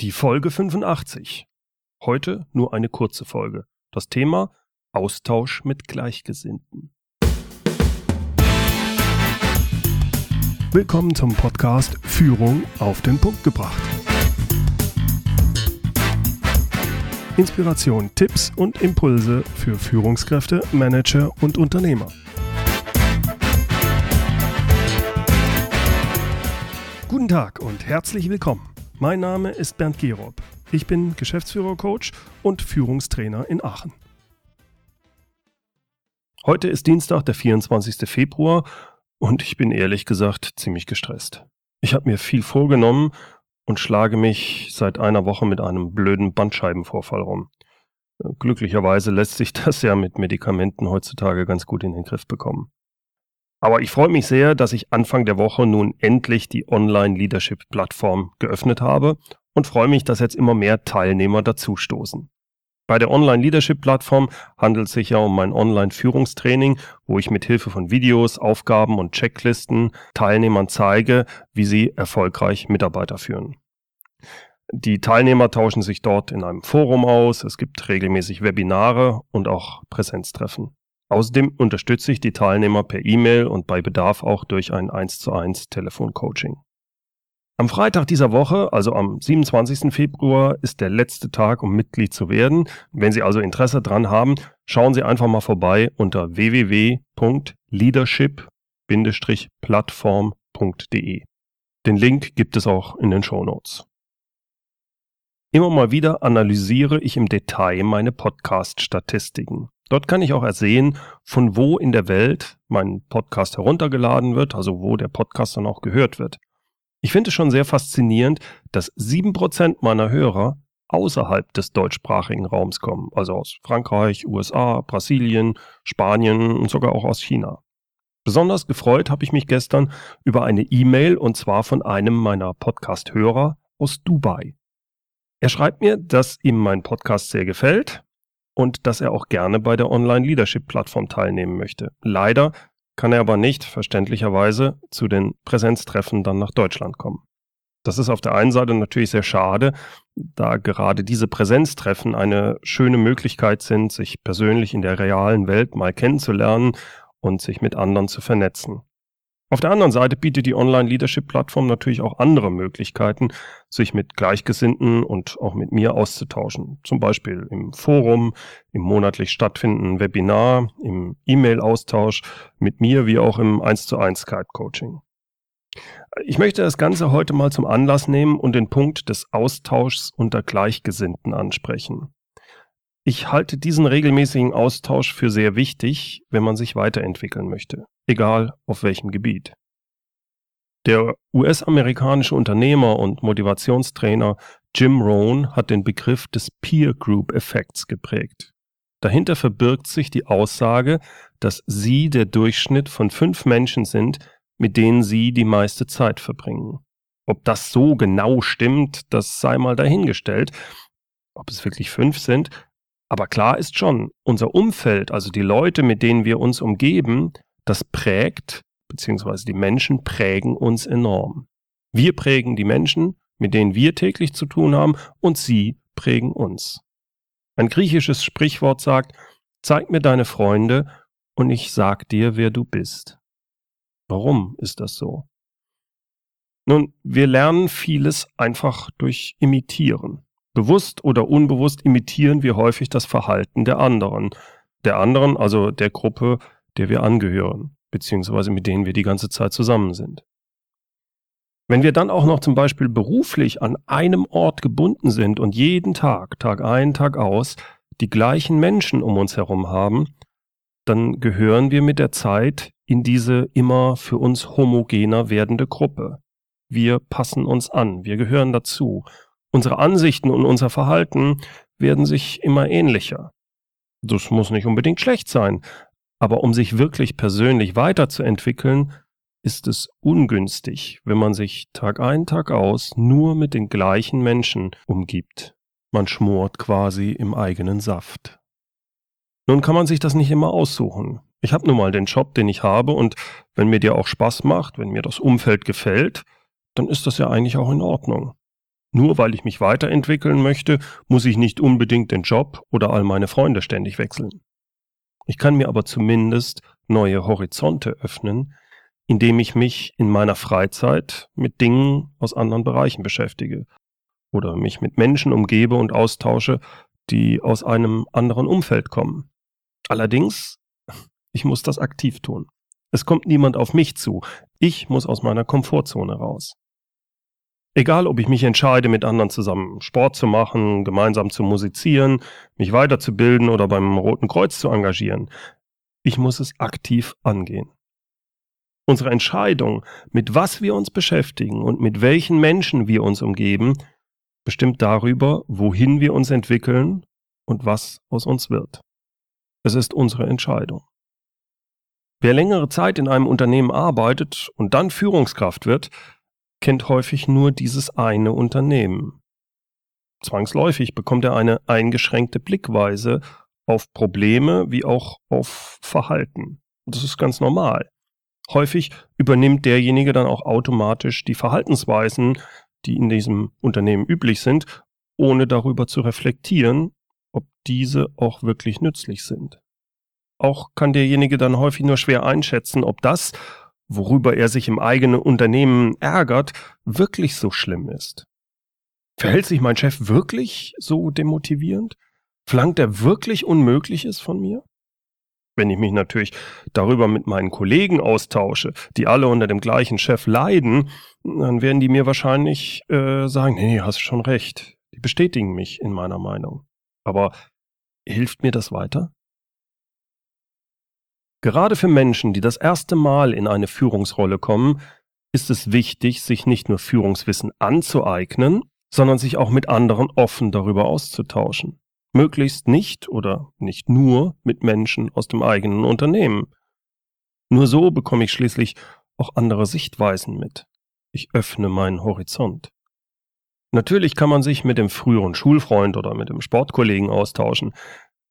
Die Folge 85. Heute nur eine kurze Folge. Das Thema Austausch mit Gleichgesinnten. Willkommen zum Podcast Führung auf den Punkt gebracht. Inspiration, Tipps und Impulse für Führungskräfte, Manager und Unternehmer. Guten Tag und herzlich willkommen. Mein Name ist Bernd Gerob. Ich bin Geschäftsführer-Coach und Führungstrainer in Aachen. Heute ist Dienstag, der 24. Februar und ich bin ehrlich gesagt ziemlich gestresst. Ich habe mir viel vorgenommen und schlage mich seit einer Woche mit einem blöden Bandscheibenvorfall rum. Glücklicherweise lässt sich das ja mit Medikamenten heutzutage ganz gut in den Griff bekommen. Aber ich freue mich sehr, dass ich Anfang der Woche nun endlich die Online-Leadership-Plattform geöffnet habe und freue mich, dass jetzt immer mehr Teilnehmer dazustoßen. Bei der Online-Leadership-Plattform handelt es sich ja um mein Online-Führungstraining, wo ich mit Hilfe von Videos, Aufgaben und Checklisten Teilnehmern zeige, wie sie erfolgreich Mitarbeiter führen. Die Teilnehmer tauschen sich dort in einem Forum aus, es gibt regelmäßig Webinare und auch Präsenztreffen. Außerdem unterstütze ich die Teilnehmer per E-Mail und bei Bedarf auch durch ein 1 zu 1 Telefoncoaching. Am Freitag dieser Woche, also am 27. Februar, ist der letzte Tag, um Mitglied zu werden. Wenn Sie also Interesse dran haben, schauen Sie einfach mal vorbei unter www.leadership-plattform.de. Den Link gibt es auch in den Show Notes. Immer mal wieder analysiere ich im Detail meine Podcast-Statistiken. Dort kann ich auch ersehen, von wo in der Welt mein Podcast heruntergeladen wird, also wo der Podcast dann auch gehört wird. Ich finde es schon sehr faszinierend, dass sieben Prozent meiner Hörer außerhalb des deutschsprachigen Raums kommen, also aus Frankreich, USA, Brasilien, Spanien und sogar auch aus China. Besonders gefreut habe ich mich gestern über eine E-Mail und zwar von einem meiner Podcast-Hörer aus Dubai. Er schreibt mir, dass ihm mein Podcast sehr gefällt und dass er auch gerne bei der Online-Leadership-Plattform teilnehmen möchte. Leider kann er aber nicht, verständlicherweise, zu den Präsenztreffen dann nach Deutschland kommen. Das ist auf der einen Seite natürlich sehr schade, da gerade diese Präsenztreffen eine schöne Möglichkeit sind, sich persönlich in der realen Welt mal kennenzulernen und sich mit anderen zu vernetzen. Auf der anderen Seite bietet die Online-Leadership-Plattform natürlich auch andere Möglichkeiten, sich mit Gleichgesinnten und auch mit mir auszutauschen. Zum Beispiel im Forum, im monatlich stattfindenden Webinar, im E-Mail-Austausch mit mir wie auch im 1 zu 1 Skype-Coaching. Ich möchte das Ganze heute mal zum Anlass nehmen und den Punkt des Austauschs unter Gleichgesinnten ansprechen. Ich halte diesen regelmäßigen Austausch für sehr wichtig, wenn man sich weiterentwickeln möchte egal auf welchem Gebiet. Der US-amerikanische Unternehmer und Motivationstrainer Jim Rohn hat den Begriff des Peer Group Effekts geprägt. Dahinter verbirgt sich die Aussage, dass Sie der Durchschnitt von fünf Menschen sind, mit denen Sie die meiste Zeit verbringen. Ob das so genau stimmt, das sei mal dahingestellt. Ob es wirklich fünf sind. Aber klar ist schon, unser Umfeld, also die Leute, mit denen wir uns umgeben, das prägt, beziehungsweise die Menschen prägen uns enorm. Wir prägen die Menschen, mit denen wir täglich zu tun haben, und sie prägen uns. Ein griechisches Sprichwort sagt, zeig mir deine Freunde und ich sag dir, wer du bist. Warum ist das so? Nun, wir lernen vieles einfach durch Imitieren. Bewusst oder unbewusst imitieren wir häufig das Verhalten der anderen. Der anderen, also der Gruppe, der wir angehören, beziehungsweise mit denen wir die ganze Zeit zusammen sind. Wenn wir dann auch noch zum Beispiel beruflich an einem Ort gebunden sind und jeden Tag, Tag ein, Tag aus, die gleichen Menschen um uns herum haben, dann gehören wir mit der Zeit in diese immer für uns homogener werdende Gruppe. Wir passen uns an, wir gehören dazu. Unsere Ansichten und unser Verhalten werden sich immer ähnlicher. Das muss nicht unbedingt schlecht sein, aber um sich wirklich persönlich weiterzuentwickeln, ist es ungünstig, wenn man sich Tag ein, Tag aus nur mit den gleichen Menschen umgibt. Man schmort quasi im eigenen Saft. Nun kann man sich das nicht immer aussuchen. Ich habe nun mal den Job, den ich habe, und wenn mir der auch Spaß macht, wenn mir das Umfeld gefällt, dann ist das ja eigentlich auch in Ordnung. Nur weil ich mich weiterentwickeln möchte, muss ich nicht unbedingt den Job oder all meine Freunde ständig wechseln. Ich kann mir aber zumindest neue Horizonte öffnen, indem ich mich in meiner Freizeit mit Dingen aus anderen Bereichen beschäftige oder mich mit Menschen umgebe und austausche, die aus einem anderen Umfeld kommen. Allerdings, ich muss das aktiv tun. Es kommt niemand auf mich zu. Ich muss aus meiner Komfortzone raus. Egal, ob ich mich entscheide, mit anderen zusammen Sport zu machen, gemeinsam zu musizieren, mich weiterzubilden oder beim Roten Kreuz zu engagieren, ich muss es aktiv angehen. Unsere Entscheidung, mit was wir uns beschäftigen und mit welchen Menschen wir uns umgeben, bestimmt darüber, wohin wir uns entwickeln und was aus uns wird. Es ist unsere Entscheidung. Wer längere Zeit in einem Unternehmen arbeitet und dann Führungskraft wird, kennt häufig nur dieses eine Unternehmen. Zwangsläufig bekommt er eine eingeschränkte Blickweise auf Probleme wie auch auf Verhalten. Das ist ganz normal. Häufig übernimmt derjenige dann auch automatisch die Verhaltensweisen, die in diesem Unternehmen üblich sind, ohne darüber zu reflektieren, ob diese auch wirklich nützlich sind. Auch kann derjenige dann häufig nur schwer einschätzen, ob das, worüber er sich im eigenen Unternehmen ärgert, wirklich so schlimm ist. Verhält sich mein Chef wirklich so demotivierend? Verlangt er wirklich Unmögliches von mir? Wenn ich mich natürlich darüber mit meinen Kollegen austausche, die alle unter dem gleichen Chef leiden, dann werden die mir wahrscheinlich äh, sagen, nee, hast schon recht. Die bestätigen mich in meiner Meinung. Aber hilft mir das weiter? Gerade für Menschen, die das erste Mal in eine Führungsrolle kommen, ist es wichtig, sich nicht nur Führungswissen anzueignen, sondern sich auch mit anderen offen darüber auszutauschen. Möglichst nicht oder nicht nur mit Menschen aus dem eigenen Unternehmen. Nur so bekomme ich schließlich auch andere Sichtweisen mit. Ich öffne meinen Horizont. Natürlich kann man sich mit dem früheren Schulfreund oder mit dem Sportkollegen austauschen,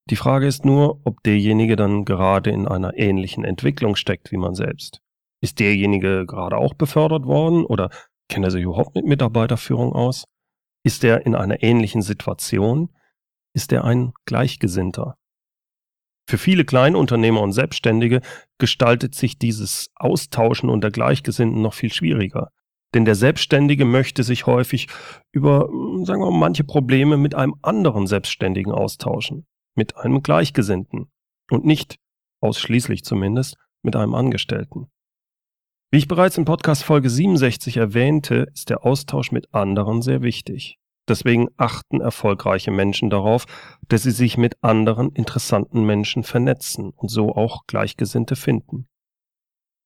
die Frage ist nur, ob derjenige dann gerade in einer ähnlichen Entwicklung steckt wie man selbst. Ist derjenige gerade auch befördert worden oder kennt er sich überhaupt mit Mitarbeiterführung aus? Ist er in einer ähnlichen Situation? Ist er ein Gleichgesinnter? Für viele Kleinunternehmer und Selbstständige gestaltet sich dieses Austauschen unter Gleichgesinnten noch viel schwieriger. Denn der Selbstständige möchte sich häufig über, sagen wir mal, manche Probleme mit einem anderen Selbstständigen austauschen mit einem Gleichgesinnten und nicht, ausschließlich zumindest, mit einem Angestellten. Wie ich bereits in Podcast Folge 67 erwähnte, ist der Austausch mit anderen sehr wichtig. Deswegen achten erfolgreiche Menschen darauf, dass sie sich mit anderen interessanten Menschen vernetzen und so auch Gleichgesinnte finden.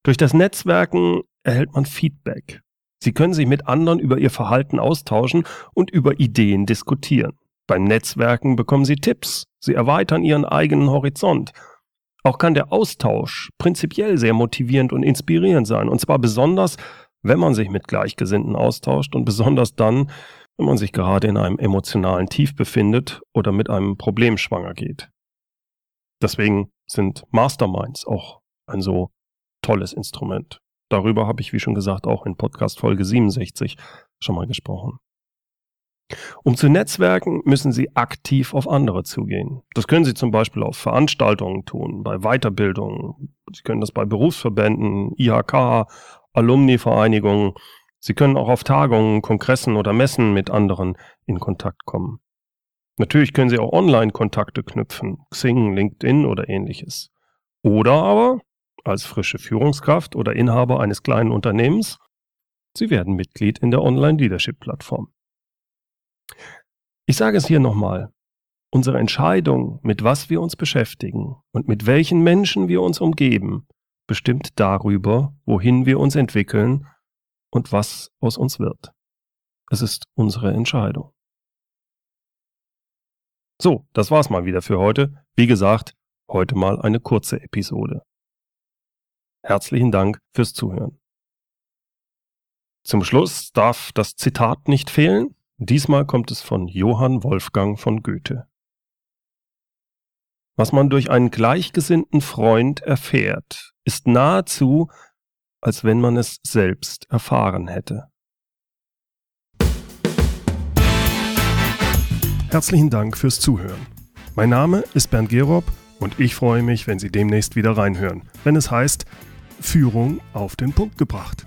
Durch das Netzwerken erhält man Feedback. Sie können sich mit anderen über ihr Verhalten austauschen und über Ideen diskutieren. Beim Netzwerken bekommen Sie Tipps, Sie erweitern Ihren eigenen Horizont. Auch kann der Austausch prinzipiell sehr motivierend und inspirierend sein, und zwar besonders, wenn man sich mit Gleichgesinnten austauscht und besonders dann, wenn man sich gerade in einem emotionalen Tief befindet oder mit einem Problem schwanger geht. Deswegen sind Masterminds auch ein so tolles Instrument. Darüber habe ich, wie schon gesagt, auch in Podcast Folge 67 schon mal gesprochen. Um zu netzwerken, müssen Sie aktiv auf andere zugehen. Das können Sie zum Beispiel auf Veranstaltungen tun, bei Weiterbildungen. Sie können das bei Berufsverbänden, IHK, Alumni-Vereinigungen. Sie können auch auf Tagungen, Kongressen oder Messen mit anderen in Kontakt kommen. Natürlich können Sie auch Online-Kontakte knüpfen, Xing, LinkedIn oder ähnliches. Oder aber als frische Führungskraft oder Inhaber eines kleinen Unternehmens, Sie werden Mitglied in der Online-Leadership-Plattform. Ich sage es hier nochmal. Unsere Entscheidung, mit was wir uns beschäftigen und mit welchen Menschen wir uns umgeben, bestimmt darüber, wohin wir uns entwickeln und was aus uns wird. Es ist unsere Entscheidung. So, das war's mal wieder für heute. Wie gesagt, heute mal eine kurze Episode. Herzlichen Dank fürs Zuhören. Zum Schluss darf das Zitat nicht fehlen. Diesmal kommt es von Johann Wolfgang von Goethe. Was man durch einen gleichgesinnten Freund erfährt, ist nahezu, als wenn man es selbst erfahren hätte. Herzlichen Dank fürs Zuhören. Mein Name ist Bernd Gerob und ich freue mich, wenn Sie demnächst wieder reinhören, wenn es heißt Führung auf den Punkt gebracht.